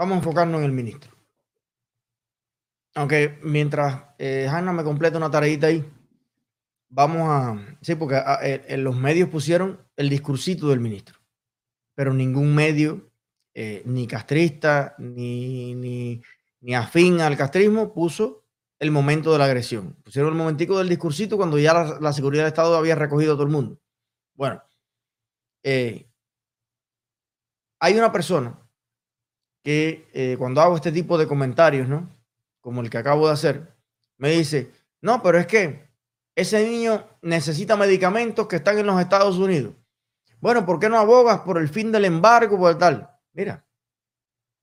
vamos a enfocarnos en el ministro. Aunque mientras eh, Hanna me completa una tareita ahí, vamos a. Sí, porque ah, eh, en los medios pusieron el discursito del ministro, pero ningún medio, eh, ni castrista, ni, ni, ni afín al castrismo, puso el momento de la agresión. Pusieron el momentico del discursito cuando ya la, seguridad del Estado había recogido a todo el mundo. Bueno, hay una persona que cuando hago este tipo de comentarios, ¿no? como el que acabo de hacer, me dice, no, pero es que ese niño necesita medicamentos que están en los Estados Unidos. Bueno, ¿por qué no abogas por el fin del embargo, por tal? Mira,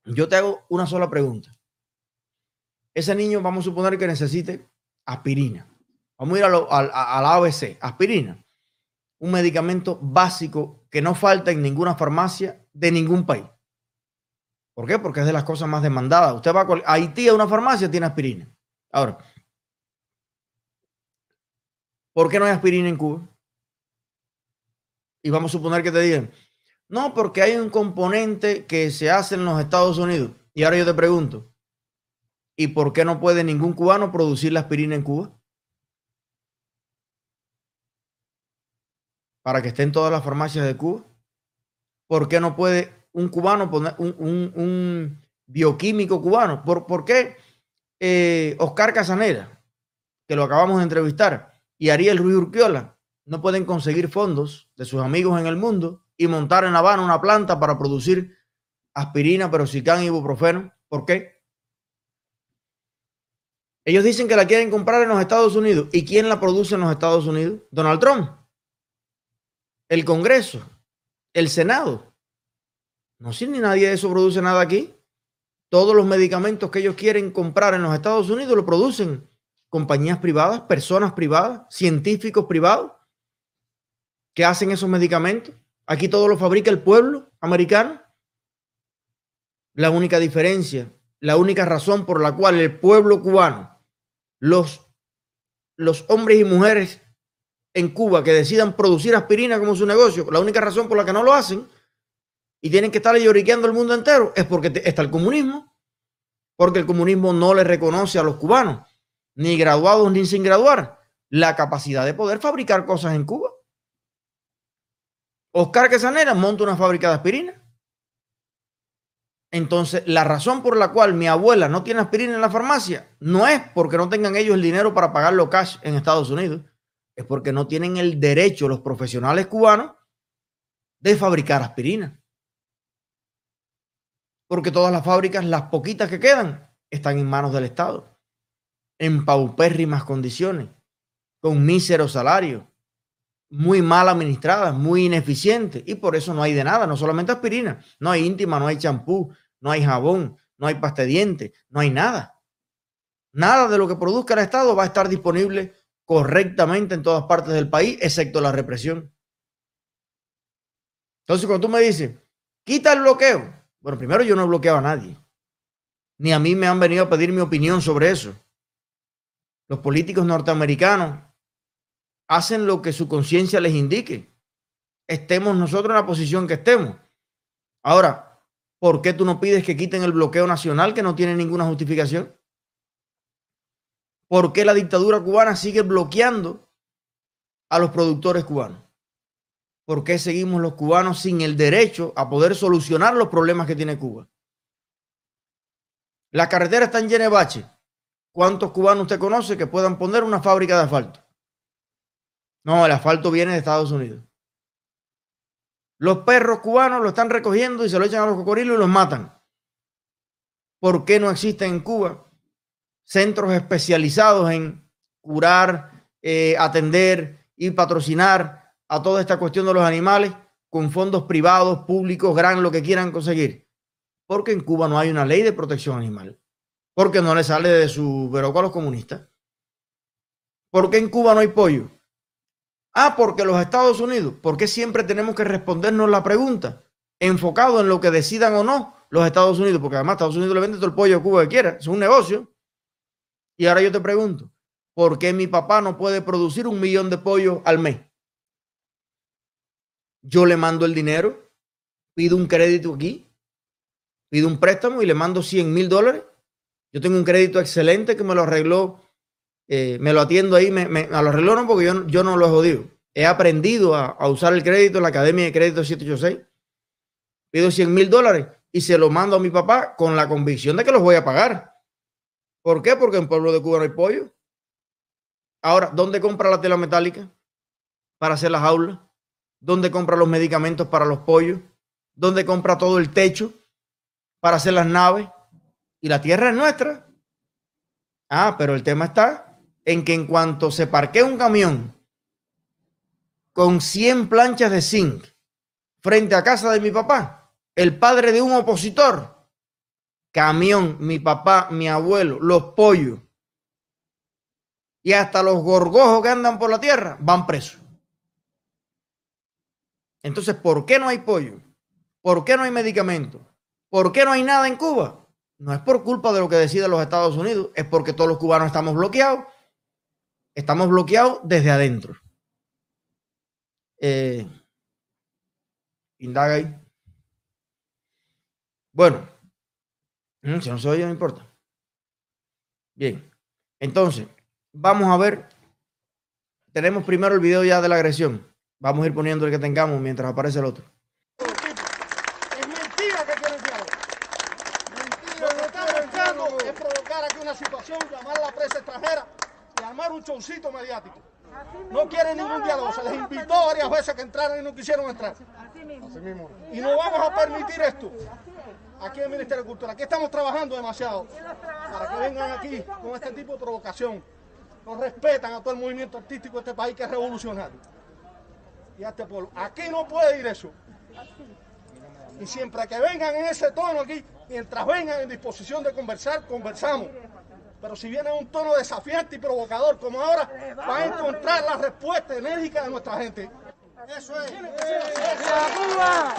yo te hago una sola pregunta. Ese niño, vamos a suponer que necesite aspirina. Vamos a ir a, a la ABC, aspirina. Un medicamento básico que no falta en ninguna farmacia de ningún país. ¿Por qué? Porque es de las cosas más demandadas. Usted va a Haití a una farmacia, tiene aspirina. Ahora, ¿por qué no hay aspirina en Cuba? Y vamos a suponer que te digan, no, porque hay un componente que se hace en los Estados Unidos. Y ahora yo te pregunto, ¿y por qué no puede ningún cubano producir la aspirina en Cuba? Para que esté en todas las farmacias de Cuba. ¿Por qué no puede un cubano, un, bioquímico cubano. ¿Por, por qué eh, Oscar Casanera, que lo acabamos de entrevistar, y Ariel Ruiz Urquiola no pueden conseguir fondos de sus amigos en el mundo y montar en La Habana una planta para producir aspirina, perocicán ibuprofeno? ¿Por qué? Ellos dicen que la quieren comprar en los Estados Unidos. ¿Y quién la produce en los Estados Unidos? Donald Trump. El Congreso. El Senado. No sé ni nadie de eso produce nada aquí. Todos los medicamentos que ellos quieren comprar en los Estados Unidos lo producen compañías privadas, personas privadas, científicos privados que hacen esos medicamentos. Aquí todo lo fabrica el pueblo americano. La única diferencia, la única razón por la cual el pueblo cubano, los, los hombres y mujeres en Cuba que decidan producir aspirina como su negocio, la única razón por la que no lo hacen y tienen que estar lloriqueando el mundo entero, es porque está el comunismo. Porque el comunismo no le reconoce a los cubanos, ni graduados ni sin graduar, la capacidad de poder fabricar cosas en Cuba. Oscar Quesanera monta una fábrica de aspirina. Entonces, la razón por la cual mi abuela no tiene aspirina en la farmacia no es porque no tengan ellos el dinero para pagarlo cash en Estados Unidos, es porque no tienen el derecho los profesionales cubanos de fabricar aspirina porque todas las fábricas, las poquitas que quedan, están en manos del Estado, en paupérrimas condiciones, con míseros salarios, muy mal administradas, muy ineficientes, y por eso no hay de nada, no solamente aspirina, no hay íntima, no hay champú, no hay jabón, no hay pasta de dientes, no hay nada. Nada de lo que produzca el Estado va a estar disponible correctamente en todas partes del país, excepto la represión. Entonces, cuando tú me dices, quita el bloqueo, bueno, primero yo no he bloqueado a nadie. Ni a mí me han venido a pedir mi opinión sobre eso. Los políticos norteamericanos hacen lo que su conciencia les indique. Estemos nosotros en la posición que estemos. Ahora, ¿por qué tú no pides que quiten el bloqueo nacional que no tiene ninguna justificación? ¿Por qué la dictadura cubana sigue bloqueando a los productores cubanos? ¿Por qué seguimos los cubanos sin el derecho a poder solucionar los problemas que tiene Cuba? La carretera está llena de. ¿Cuántos cubanos usted conoce que puedan poner una fábrica de asfalto? No, el asfalto viene de Estados Unidos. Los perros cubanos lo están recogiendo y se lo echan a los cocodrilos y los matan. ¿Por qué no existen en Cuba centros especializados en curar, eh, atender y patrocinar a toda esta cuestión de los animales con fondos privados, públicos, gran, lo que quieran conseguir. Porque en Cuba no hay una ley de protección animal. Porque no le sale de su veroco a los comunistas. Porque en Cuba no hay pollo. Ah, porque los Estados Unidos. ¿Por qué siempre tenemos que respondernos la pregunta? Enfocado en lo que decidan o no los Estados Unidos. Porque además Estados Unidos le vende todo el pollo a Cuba que quiera. Es un negocio. Y ahora yo te pregunto, ¿por qué mi papá no puede producir un millón de pollos al mes? Yo le mando el dinero, pido un crédito aquí pido un préstamo y le mando 100 mil dólares. Yo tengo un crédito excelente que me lo arregló, eh, me lo atiendo ahí, me, lo arregló no porque yo, yo no lo he jodido. He aprendido a, a, usar el crédito en la Academia de Crédito 786. Pido 100 mil dólares y se lo mando a mi papá con la convicción de que los voy a pagar. ¿Por qué? Porque en Pueblo de Cuba no hay pollo. Ahora, ¿dónde compra la tela metálica para hacer las aulas? ¿Dónde compra los medicamentos para los pollos? ¿Dónde compra todo el techo para hacer las naves? Y la tierra es nuestra. Ah, pero el tema está en que en cuanto se parquea un camión con 100 planchas de zinc frente a casa de mi papá, el padre de un opositor, camión, mi papá, mi abuelo, los pollos y hasta los gorgojos que andan por la tierra van presos. Entonces, ¿por qué no hay pollo? ¿Por qué no hay medicamentos? ¿Por qué no hay nada en Cuba? No es por culpa de lo que deciden los Estados Unidos, es porque todos los cubanos estamos bloqueados. Estamos bloqueados desde adentro. Eh, indaga ahí. Bueno, mm, si no se oye, no importa. Bien, entonces, vamos a ver. Tenemos primero el video ya de la agresión. Vamos a ir poniendo el que tengamos mientras aparece el otro. Es mentira que quieren diálogo. Mentira, lo que están buscando es provocar aquí una situación, llamar a la prensa extranjera y armar un showcito mediático. No quieren ningún diálogo. Se les invitó varias veces que entraran y no quisieron entrar. Así mismo. Y no vamos a permitir esto. Aquí en el Ministerio de Cultura. Aquí estamos trabajando demasiado para que vengan aquí con este tipo de provocación. No respetan a todo el movimiento artístico de este país que es revolucionario y a este pueblo. Aquí no puede ir eso. Y siempre que vengan en ese tono aquí, mientras vengan en disposición de conversar, conversamos. Pero si viene un tono desafiante y provocador como ahora, va a encontrar la respuesta enérgica de nuestra gente. Eso es. Cuba!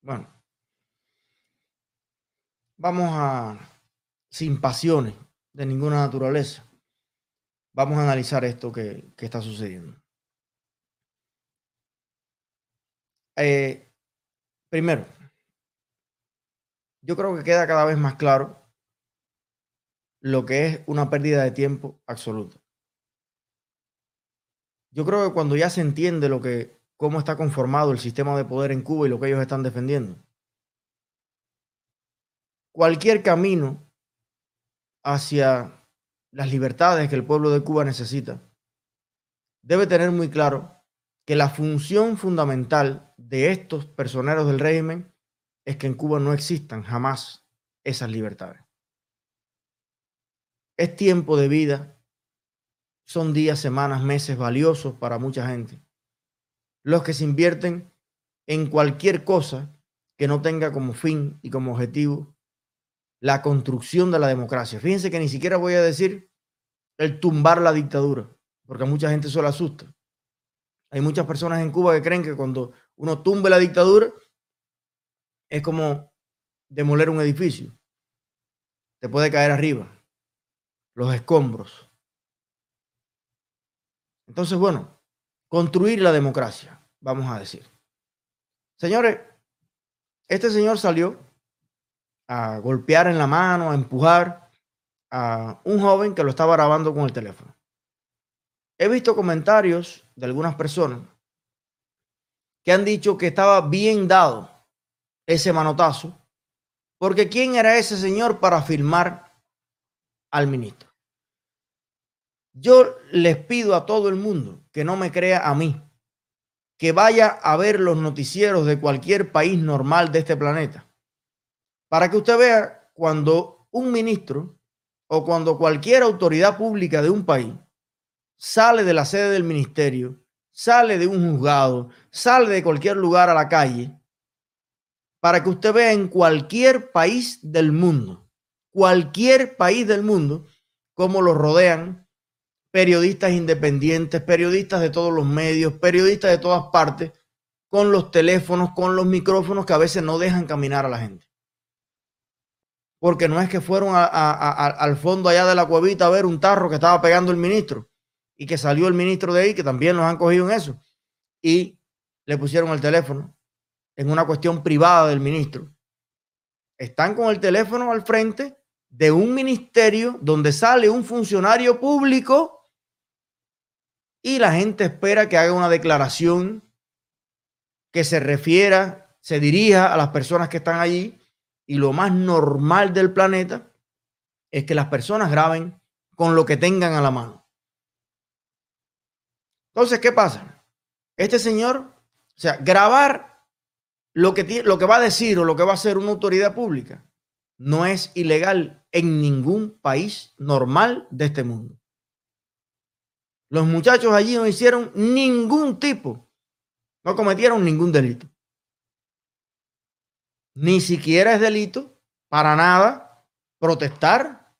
Bueno, vamos a, sin pasiones de ninguna naturaleza, vamos a analizar esto que, está sucediendo. Eh, primero, yo creo que queda cada vez más claro lo que es una pérdida de tiempo absoluta. Yo creo que cuando ya se entiende lo que, cómo está conformado el sistema de poder en Cuba y lo que ellos están defendiendo, cualquier camino hacia las libertades que el pueblo de Cuba necesita, debe tener muy claro que la función fundamental de estos personeros del régimen es que en Cuba no existan jamás esas libertades. Es tiempo de vida, son días, semanas, meses valiosos para mucha gente. Los que se invierten en cualquier cosa que no tenga como fin y como objetivo la construcción de la democracia. Fíjense que ni siquiera voy a decir el tumbar la dictadura, porque a mucha gente eso le asusta. Hay muchas personas en Cuba que creen que cuando uno tumbe la dictadura es como demoler un edificio. Te puede caer arriba, los escombros. Entonces, bueno, construir la democracia, vamos a decir. Señores, este señor salió a golpear en la mano, a empujar a un joven que lo estaba grabando con el teléfono. He visto comentarios de algunas personas que han dicho que estaba bien dado ese manotazo, porque ¿quién era ese señor para filmar al ministro? Yo les pido a todo el mundo que no me crea a mí, que vaya a ver los noticieros de cualquier país normal de este planeta para que usted vea cuando un ministro o cuando cualquier autoridad pública de un país sale de la sede del ministerio, sale de un juzgado, sale de cualquier lugar a la calle, para que usted vea en cualquier país del mundo, cualquier país del mundo, cómo lo rodean periodistas independientes, periodistas de todos los medios, periodistas de todas partes, con los teléfonos, con los micrófonos que a veces no dejan caminar a la gente porque no es que fueron al fondo allá de la cuevita a ver un tarro que estaba pegando el ministro y que salió el ministro de ahí, que también los han cogido en eso. Y le pusieron el teléfono en una cuestión privada del ministro. Están con el teléfono al frente de un ministerio donde sale un funcionario público y la gente espera que haga una declaración que se refiera, se dirija a las personas que están allí y lo más normal del planeta es que las personas graben con lo que tengan a la mano. Entonces, ¿qué pasa? Este señor, o sea, grabar lo que, lo que va a decir o lo que va a hacer una autoridad pública no es ilegal en ningún país normal de este mundo. Los muchachos allí no hicieron ningún tipo, no cometieron ningún delito. Ni siquiera es delito para nada protestar,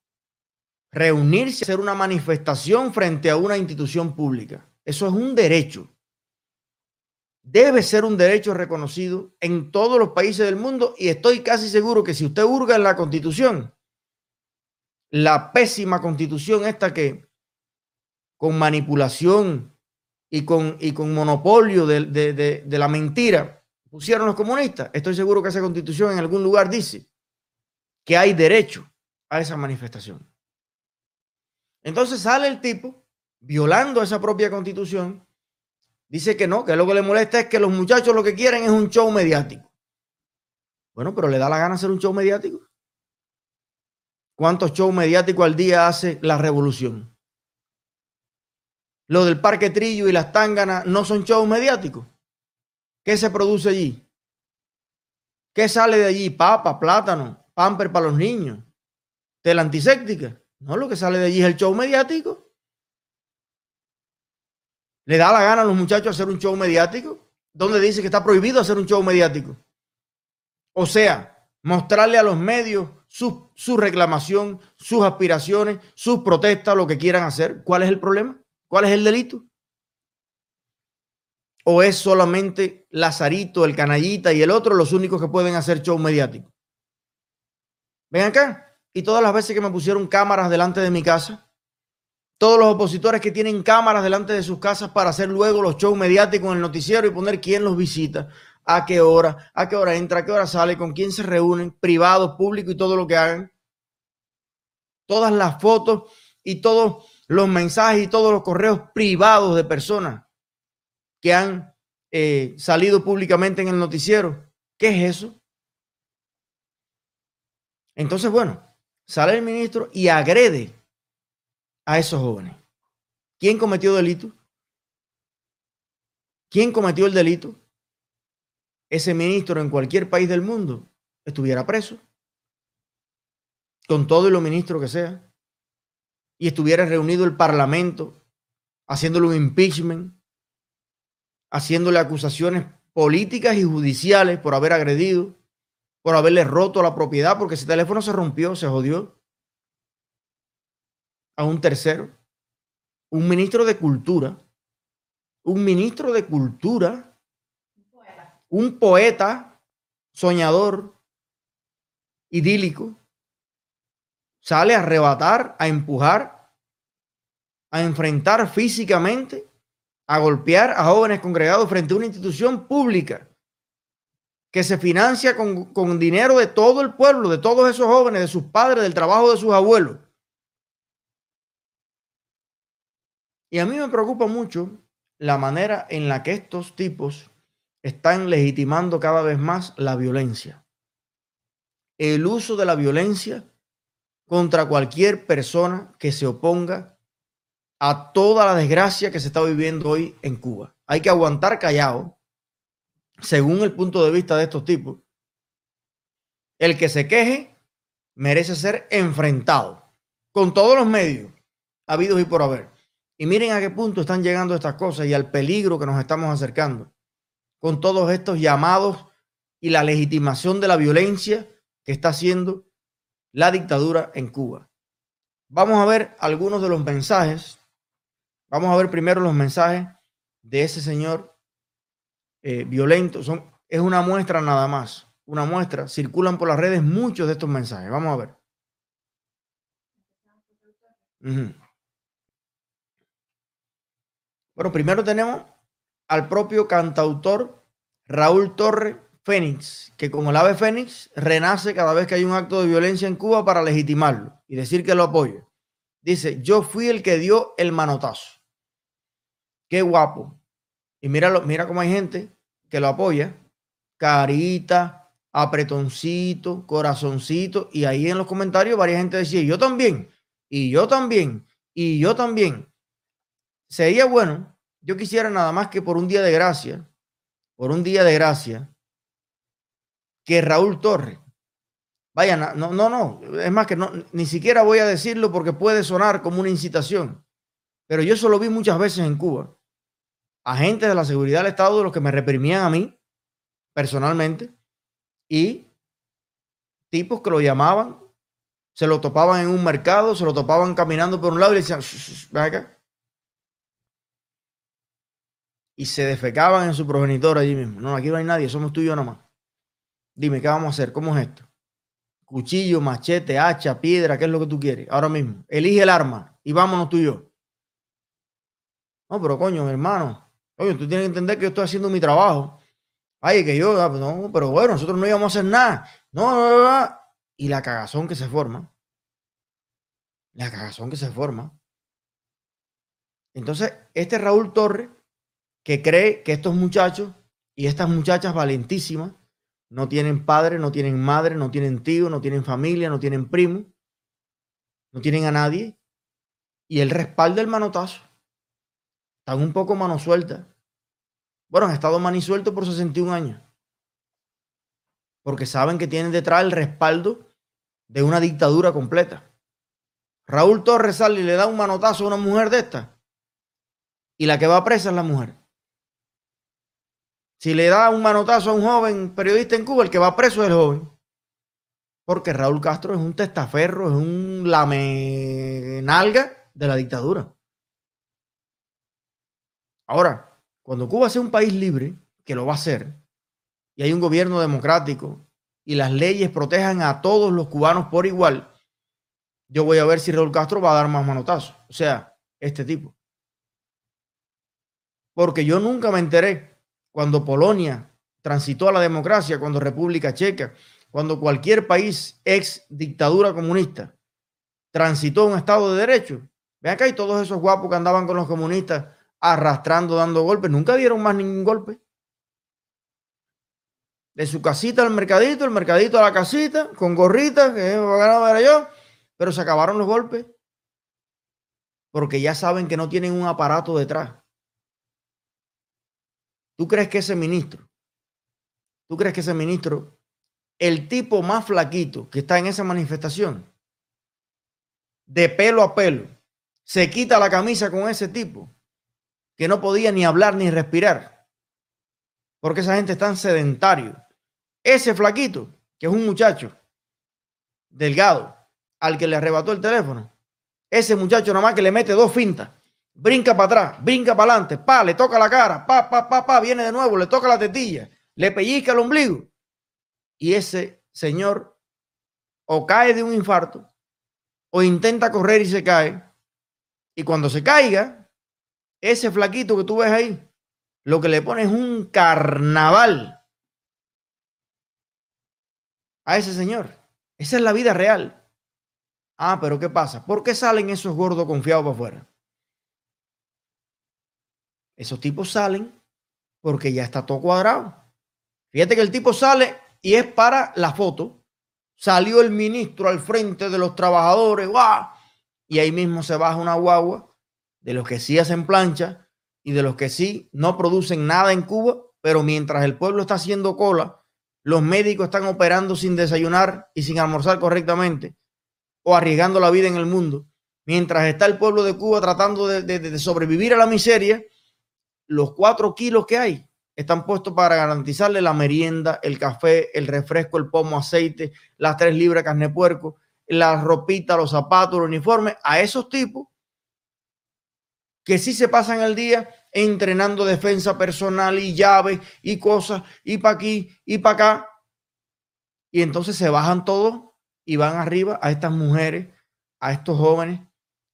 reunirse, hacer una manifestación frente a una institución pública. Eso es un derecho. Debe ser un derecho reconocido en todos los países del mundo y estoy casi seguro que si usted hurga en la constitución, la pésima constitución esta que con manipulación y con, y con monopolio de, de la mentira pusieron los comunistas, estoy seguro que esa constitución en algún lugar dice que hay derecho a esa manifestación. Entonces sale el tipo violando esa propia constitución, dice que no, que lo que le molesta es que los muchachos lo que quieren es un show mediático. Bueno, pero le da la gana hacer un show mediático. ¿Cuántos shows mediáticos al día hace la revolución? Lo del Parque Trillo y las Tánganas no son shows mediáticos. ¿Qué se produce allí? ¿Qué sale de allí? Papa, plátano, pamper para los niños, tela antiséptica. No, lo que sale de allí es el show mediático. ¿Le da la gana a los muchachos hacer un show mediático? ¿Dónde dice que está prohibido hacer un show mediático? O sea, mostrarle a los medios su, su reclamación, sus aspiraciones, sus protestas, lo que quieran hacer. ¿Cuál es el problema? ¿Cuál es el delito? ¿O es solamente Lazarito, el canallita y el otro los únicos que pueden hacer show mediático? Ven acá. Y todas las veces que me pusieron cámaras delante de mi casa, todos los opositores que tienen cámaras delante de sus casas para hacer luego los shows mediáticos en el noticiero y poner quién los visita, a qué hora, a qué hora entra, a qué hora sale, con quién se reúnen, privados, públicos y todo lo que hagan. Todas las fotos y todos los mensajes y todos los correos privados de personas que han eh, salido públicamente en el noticiero. ¿Qué es eso? Entonces, bueno, sale el ministro y agrede a esos jóvenes. ¿Quién cometió delito? ¿Quién cometió el delito? Ese ministro en cualquier país del mundo estuviera preso, con todo y lo ministro que sea, y estuviera reunido el Parlamento haciéndole un impeachment, haciéndole acusaciones políticas y judiciales por haber agredido, por haberle roto la propiedad, porque ese teléfono se rompió, se jodió. A un tercero, un ministro de cultura, un ministro de cultura, un poeta, soñador, idílico, sale a arrebatar, a empujar, a enfrentar físicamente, a golpear a jóvenes congregados frente a una institución pública que se financia con, con dinero de todo el pueblo, de todos esos jóvenes, de sus padres, del trabajo de sus abuelos. Y a mí me preocupa mucho la manera en la que estos tipos están legitimando cada vez más la violencia. El uso de la violencia contra cualquier persona que se oponga a toda la desgracia que se está viviendo hoy en Cuba. Hay que aguantar callado, según el punto de vista de estos tipos. El que se queje merece ser enfrentado con todos los medios habidos y por haber. Y miren a qué punto están llegando estas cosas y al peligro que nos estamos acercando con todos estos llamados y la legitimación de la violencia que está haciendo la dictadura en Cuba. Vamos a ver algunos de los mensajes. Vamos a ver primero los mensajes de ese señor eh, violento. Es una muestra nada más, una muestra. Circulan por las redes muchos de estos mensajes. Vamos a ver. Bueno, primero tenemos al propio cantautor Raúl Torre Fénix, que como el ave Fénix renace cada vez que hay un acto de violencia en Cuba para legitimarlo y decir que lo apoya. Dice, yo fui el que dio el manotazo. Qué guapo. Y mira, mira cómo hay gente que lo apoya. Carita, apretoncito, corazoncito. Y ahí en los comentarios varias gente decía, yo también, y yo también, y yo también. Sería bueno, yo quisiera nada más que por un día de gracia, por un día de gracia, que Raúl Torres, vaya, no, no, no, es más que no, ni siquiera voy a decirlo porque puede sonar como una incitación, pero yo eso lo vi muchas veces en Cuba. Agentes de la seguridad del Estado, de los que me reprimían a mí personalmente, y tipos que lo llamaban, se lo topaban en un mercado, se lo topaban caminando por un lado y le decían, ven acá. Y se defecaban en su progenitor allí mismo. No, aquí no hay nadie, somos tú y yo nomás. Dime, ¿qué vamos a hacer? ¿Cómo es esto? Cuchillo, machete, hacha, piedra, ¿qué es lo que tú quieres? Ahora mismo. Elige el arma y vámonos tú y yo. No, pero coño, hermano. Oye, tú tienes que entender que yo estoy haciendo mi trabajo. Ay, que yo, ah, no, pero bueno, nosotros no íbamos a hacer nada. No, no, no, Y la cagazón que se forma. La cagazón que se forma. Entonces, este Raúl Torre, que cree que estos muchachos y estas muchachas valentísimas no tienen padre, no tienen madre, no tienen tío, no tienen familia, no tienen primo, no tienen a nadie. Y él respalda el manotazo. Están un poco mano suelta. Bueno, han estado manisueltos por 61 años. Porque saben que tienen detrás el respaldo de una dictadura completa. Raúl Torres sale y le da un manotazo a una mujer de esta. Y la que va presa es la mujer. Si le da un manotazo a un joven periodista en Cuba, el que va preso es el joven. Porque Raúl Castro es un testaferro, es un lamenalga de la dictadura. Ahora, cuando Cuba sea un país libre, que lo va a ser, y hay un gobierno democrático y las leyes protejan a todos los cubanos por igual, yo voy a ver si Raúl Castro va a dar más manotazos. O sea, este tipo. Porque yo nunca me enteré cuando Polonia transitó a la democracia, cuando República Checa, cuando cualquier país ex dictadura comunista transitó a un Estado de Derecho. Vean acá, y todos esos guapos que andaban con los comunistas arrastrando, dando golpes, nunca dieron más ningún golpe. De su casita al mercadito, el mercadito a la casita, con gorritas, que era yo, pero se acabaron los golpes. Porque ya saben que no tienen un aparato detrás. ¿Tú crees que ese ministro, tú crees que ese ministro, el tipo más flaquito que está en esa manifestación, de pelo a pelo, se quita la camisa con ese tipo, que no podía ni hablar ni respirar, porque esa gente es tan sedentario. Ese flaquito, que es un muchacho delgado, al que le arrebató el teléfono, ese muchacho nada más que le mete dos fintas brinca para atrás, brinca para adelante, pa, le toca la cara, pa, pa, pa, pa, viene de nuevo, le toca la tetilla, le pellizca el ombligo. Y ese señor o cae de un infarto o intenta correr y se cae. Y cuando se caiga, ese flaquito que tú ves ahí, lo que le pone es un carnaval a ese señor. Esa es la vida real. Ah, pero ¿qué pasa? ¿Por qué salen esos gordos confiados para afuera? Esos tipos salen porque ya está todo cuadrado. Fíjate que el tipo sale y es para la foto. Salió el ministro al frente de los trabajadores, ¡guau! Y ahí mismo se baja una guagua de los que sí hacen plancha y de los que sí no producen nada en Cuba, pero mientras el pueblo está haciendo cola, los médicos están operando sin desayunar y sin almorzar correctamente o arriesgando la vida en el mundo, mientras está el pueblo de Cuba tratando de, de sobrevivir a la miseria, los cuatro kilos que hay están puestos para garantizarle la merienda, el café, el refresco, el pomo, aceite, las tres libras de carne puerco, la ropita, los zapatos, el uniforme, a esos tipos que sí se pasan el día entrenando defensa personal y llaves y cosas, y para aquí y para acá. Y entonces se bajan todos y van arriba a estas mujeres, a estos jóvenes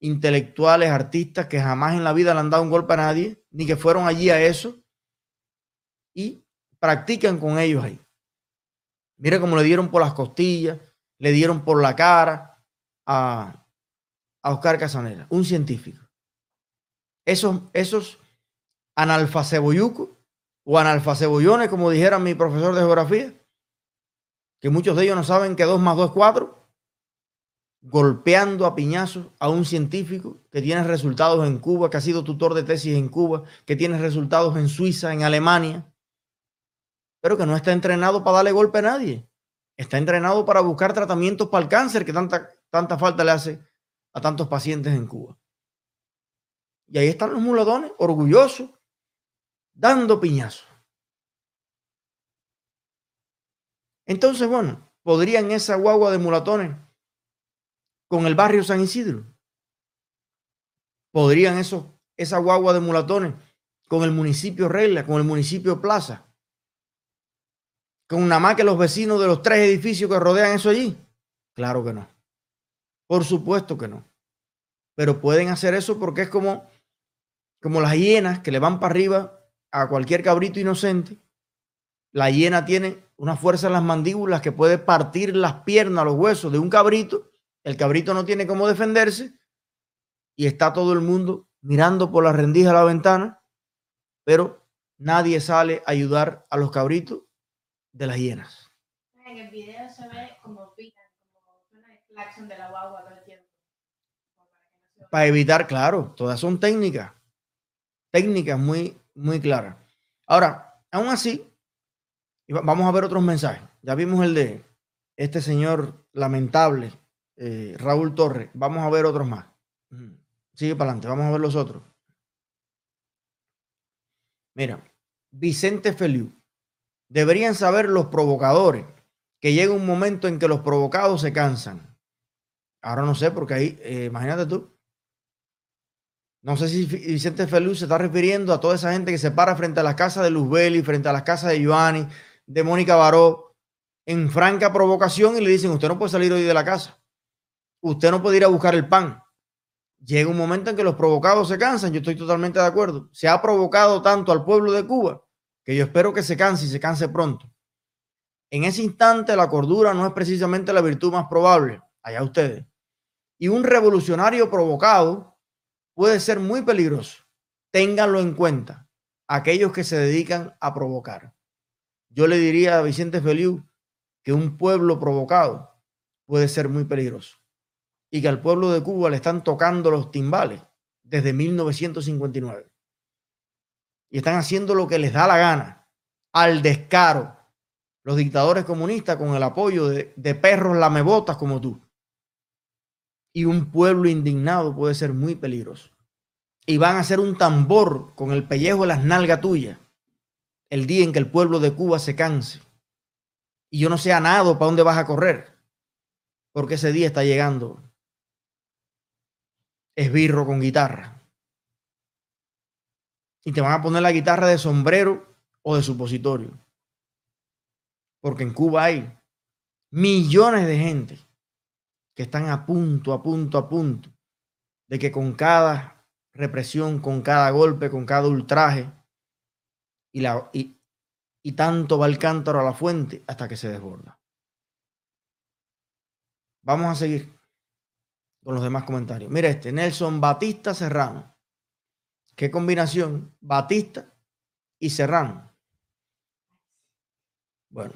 intelectuales, artistas que jamás en la vida le han dado un golpe a nadie, ni que fueron allí a eso. Y practican con ellos ahí. Mire cómo le dieron por las costillas, le dieron por la cara a, a Oscar Casanera, un científico. Esos, esos analfaceboyucos o analfacebollones, como dijera mi profesor de geografía, que muchos de ellos no saben que 2 más 2 es 4, golpeando a piñazos a un científico que tiene resultados en Cuba, que ha sido tutor de tesis en Cuba, que tiene resultados en Suiza, en Alemania, pero que no está entrenado para darle golpe a nadie. Está entrenado para buscar tratamientos para el cáncer que tanta, tanta falta le hace a tantos pacientes en Cuba. Y ahí están los muladones, orgullosos, dando piñazos. Entonces, bueno, podrían esa guagua de mulatones con el barrio San Isidro. Podrían eso, esa guagua de mulatones con el municipio Regla, con el municipio Plaza. Con nada más que los vecinos de los tres edificios que rodean eso allí. Claro que no. Por supuesto que no. Pero pueden hacer eso porque es como, como las hienas que le van para arriba a cualquier cabrito inocente. La hiena tiene una fuerza en las mandíbulas que puede partir las piernas, los huesos de un cabrito el cabrito no tiene cómo defenderse y está todo el mundo mirando por la rendija de la ventana, pero nadie sale a ayudar a los cabritos de las hienas. En el video se ve como pican, como suena el claxon de la guagua todo el tiempo. Para evitar, claro, todas son técnicas, técnicas muy, muy claras. Ahora, aún así, vamos a ver otros mensajes. Ya vimos el de este señor lamentable eh, Raúl Torres. Vamos a ver otros más. Sigue para adelante, vamos a ver los otros. Mira, Vicente Feliu. Deberían saber los provocadores que llega un momento en que los provocados se cansan. Ahora no sé, porque ahí, eh, imagínate tú. No sé si Vicente Feliu se está refiriendo a toda esa gente que se para frente a las casas de Luzbeli, frente a las casas de Giovanni, de Mónica Baró, en franca provocación y le dicen, usted no puede salir hoy de la casa usted no puede ir a buscar el pan. Llega un momento en que los provocados se cansan, yo estoy totalmente de acuerdo. Se ha provocado tanto al pueblo de Cuba que yo espero que se canse y se canse pronto. En ese instante la cordura no es precisamente la virtud más probable, allá ustedes. Y un revolucionario provocado puede ser muy peligroso. Ténganlo en cuenta, aquellos que se dedican a provocar. Yo le diría a Vicente Feliu que un pueblo provocado puede ser muy peligroso y que al pueblo de Cuba le están tocando los timbales desde 1959. Y están haciendo lo que les da la gana, al descaro, los dictadores comunistas con el apoyo de, de perros lamebotas como tú. Y un pueblo indignado puede ser muy peligroso. Y van a ser un tambor con el pellejo de las nalgas tuyas el día en que el pueblo de Cuba se canse. Y yo no sé a nada para dónde vas a correr, porque ese día está llegando esbirro con guitarra. Y te van a poner la guitarra de sombrero o de supositorio. Porque en Cuba hay millones de gente que están a punto, a punto, a punto de que con cada represión, con cada golpe, con cada ultraje, y, la, y, y tanto va el cántaro a la fuente hasta que se desborda. Vamos a seguir con los demás comentarios. Mira este, Nelson Batista Serrano. Qué combinación, Batista y Serrano. Bueno.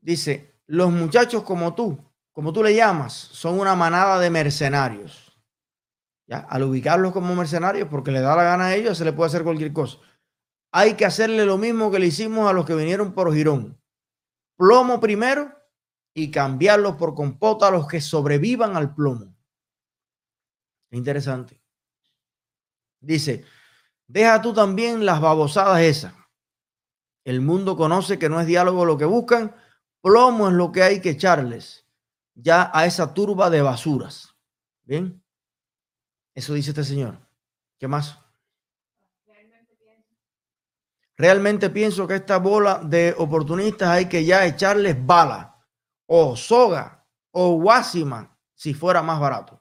Dice, los muchachos como tú, como tú le llamas, son una manada de mercenarios. ¿Ya? Al ubicarlos como mercenarios, porque le da la gana a ellos, se le puede hacer cualquier cosa. Hay que hacerle lo mismo que le hicimos a los que vinieron por Girón. Plomo primero y cambiarlos por compota a los que sobrevivan al plomo. Interesante. Dice, deja tú también las babosadas esas. El mundo conoce que no es diálogo lo que buscan, plomo es lo que hay que echarles ya a esa turba de basuras. Bien, eso dice este señor. ¿Qué más? Realmente pienso que esta bola de oportunistas hay que ya echarles bala o soga o guasima si fuera más barato.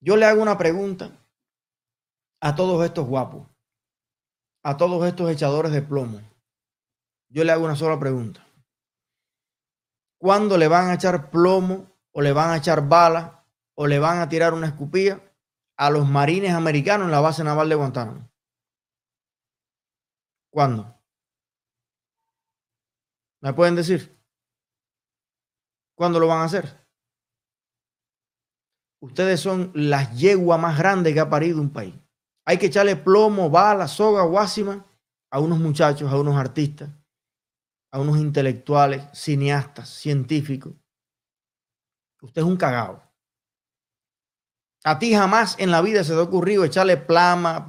Yo le hago una pregunta a todos estos guapos. a todos estos echadores de plomo, yo le hago una sola pregunta. ¿Cuándo le van a echar plomo o le van a echar balas o le van a tirar una escupilla a los marines americanos en la base naval de Guantánamo? ¿Cuándo? ¿Me pueden decir? ¿Cuándo lo van a hacer? Ustedes son las yeguas más grandes que ha parido un país. Hay que echarle plomo, bala, soga, guásima a unos muchachos, a unos artistas, a unos intelectuales, cineastas, científicos. Usted es un cagao. A ti jamás en la vida se te ha ocurrido echarle plama,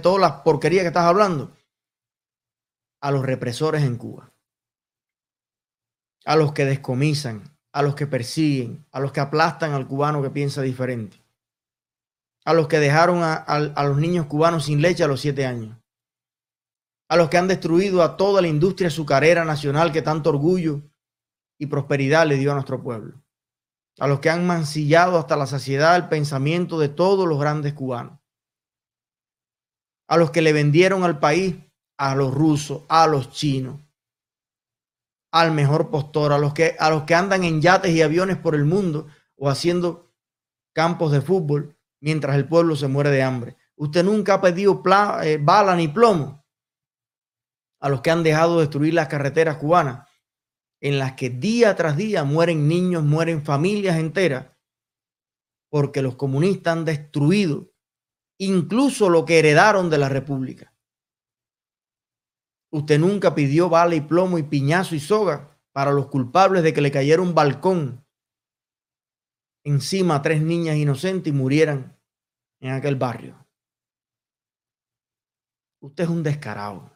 todas las porquerías que estás hablando a los represores en Cuba, a los que descomisan, a los que persiguen, a los que aplastan al cubano que piensa diferente, a los que dejaron a los niños cubanos sin leche a los siete años, a los que han destruido a toda la industria azucarera nacional que tanto orgullo y prosperidad le dio a nuestro pueblo, a los que han mancillado hasta la saciedad el pensamiento de todos los grandes cubanos, a los que le vendieron al país a los rusos, a los chinos, al mejor postor, a los que, a los que andan en yates y aviones por el mundo o haciendo campos de fútbol mientras el pueblo se muere de hambre. Usted nunca ha pedido eh, bala ni plomo a los que han dejado destruir las carreteras cubanas, en las que día tras día mueren niños, mueren familias enteras, porque los comunistas han destruido incluso lo que heredaron de la República. Usted nunca pidió bala y plomo y piñazo y soga para los culpables de que le cayera un balcón encima a tres niñas inocentes y murieran en aquel barrio. Usted es un descarado.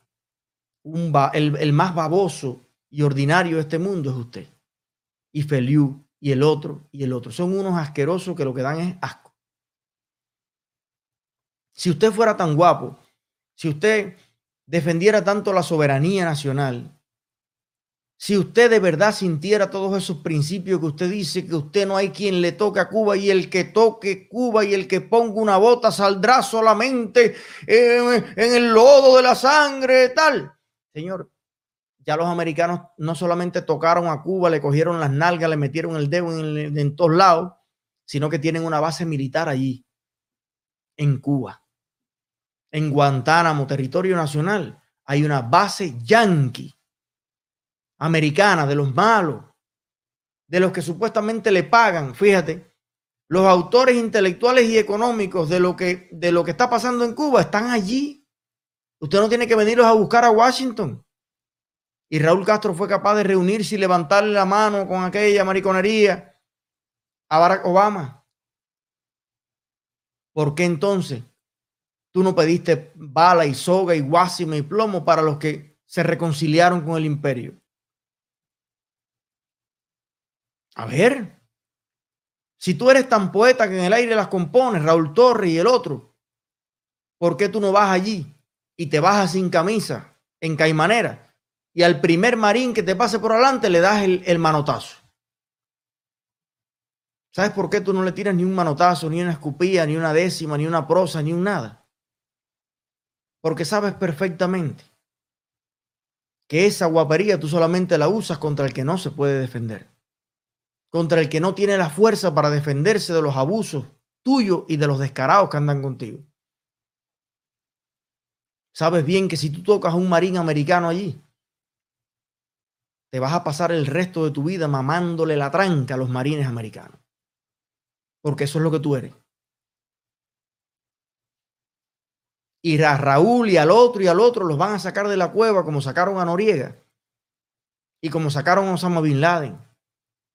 El, más baboso y ordinario de este mundo es usted. Y Feliu y el otro y el otro. Son unos asquerosos que lo que dan es asco. Si usted fuera tan guapo, si usted defendiera tanto la soberanía nacional, si usted de verdad sintiera todos esos principios que usted dice, que usted no hay quien le toque a Cuba y el que toque Cuba y el que ponga una bota saldrá solamente en, el lodo de la sangre, tal. Señor, ya los americanos no solamente tocaron a Cuba, le cogieron las nalgas, le metieron el dedo en, todos lados, sino que tienen una base militar allí, en Cuba en Guantánamo, territorio nacional, hay una base yanqui, americana, de los malos, de los que supuestamente le pagan. Fíjate, los autores intelectuales y económicos de lo que, de lo que está pasando en Cuba están allí. Usted no tiene que venirlos a buscar a Washington. Y Raúl Castro fue capaz de reunirse y levantarle la mano con aquella mariconería a Barack Obama. ¿Por qué entonces Tú no pediste bala y soga y guásima y plomo para los que se reconciliaron con el imperio. A ver, si tú eres tan poeta que en el aire las compones, Raúl Torres y el otro, ¿por qué tú no vas allí y te bajas sin camisa en Caimanera y al primer marín que te pase por adelante le das el, manotazo? ¿Sabes por qué tú no le tiras ni un manotazo, ni una escupilla, ni una décima, ni una prosa, ni un nada? porque sabes perfectamente que esa guapería tú solamente la usas contra el que no se puede defender, contra el que no tiene la fuerza para defenderse de los abusos tuyos y de los descarados que andan contigo. Sabes bien que si tú tocas a un marín americano allí, te vas a pasar el resto de tu vida mamándole la tranca a los marines americanos. Porque eso es lo que tú eres. y a Raúl y al otro y al otro los van a sacar de la cueva como sacaron a Noriega y como sacaron a Osama Bin Laden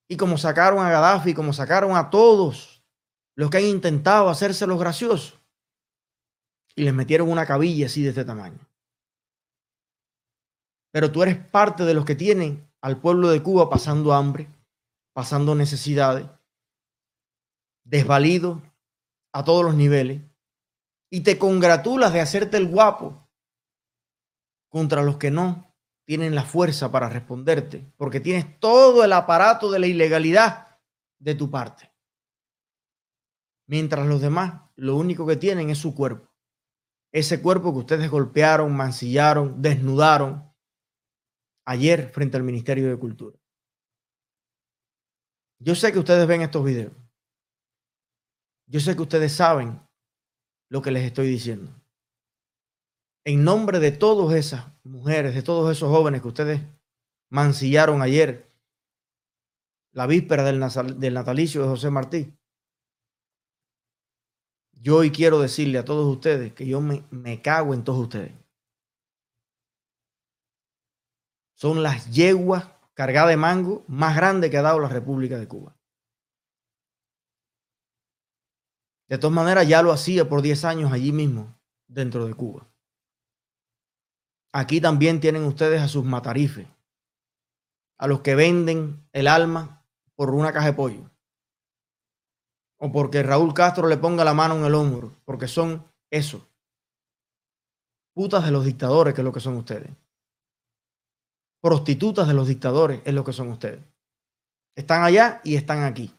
y como sacaron a Gaddafi, como sacaron a todos los que han intentado hacerse los graciosos y les metieron una cabilla así de este tamaño. Pero tú eres parte de los que tienen al pueblo de Cuba pasando hambre, pasando necesidades, desvalido a todos los niveles y te congratulas de hacerte el guapo contra los que no tienen la fuerza para responderte, porque tienes todo el aparato de la ilegalidad de tu parte. Mientras los demás lo único que tienen es su cuerpo ese cuerpo que ustedes golpearon, mancillaron, desnudaron ayer frente al Ministerio de Cultura. Yo sé que ustedes ven estos videos. Yo sé que ustedes saben lo que les estoy diciendo. En nombre de todas esas mujeres, de todos esos jóvenes que ustedes mancillaron ayer, la víspera del, natalicio de José Martí, yo hoy quiero decirle a todos ustedes que yo me, cago en todos ustedes. Son las yeguas cargadas de mango más grandes que ha dado la República de Cuba. De todas maneras, ya lo hacía por 10 años allí mismo, dentro de Cuba. Aquí también tienen ustedes a sus matarifes, a los que venden el alma por una caja de pollo o porque Raúl Castro le ponga la mano en el hombro, porque son eso. Putas de los dictadores, que es lo que son ustedes. Prostitutas de los dictadores, es lo que son ustedes. Están allá y están aquí.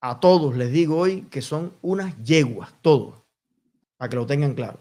A todos les digo hoy que son unas yeguas, todos, para que lo tengan claro.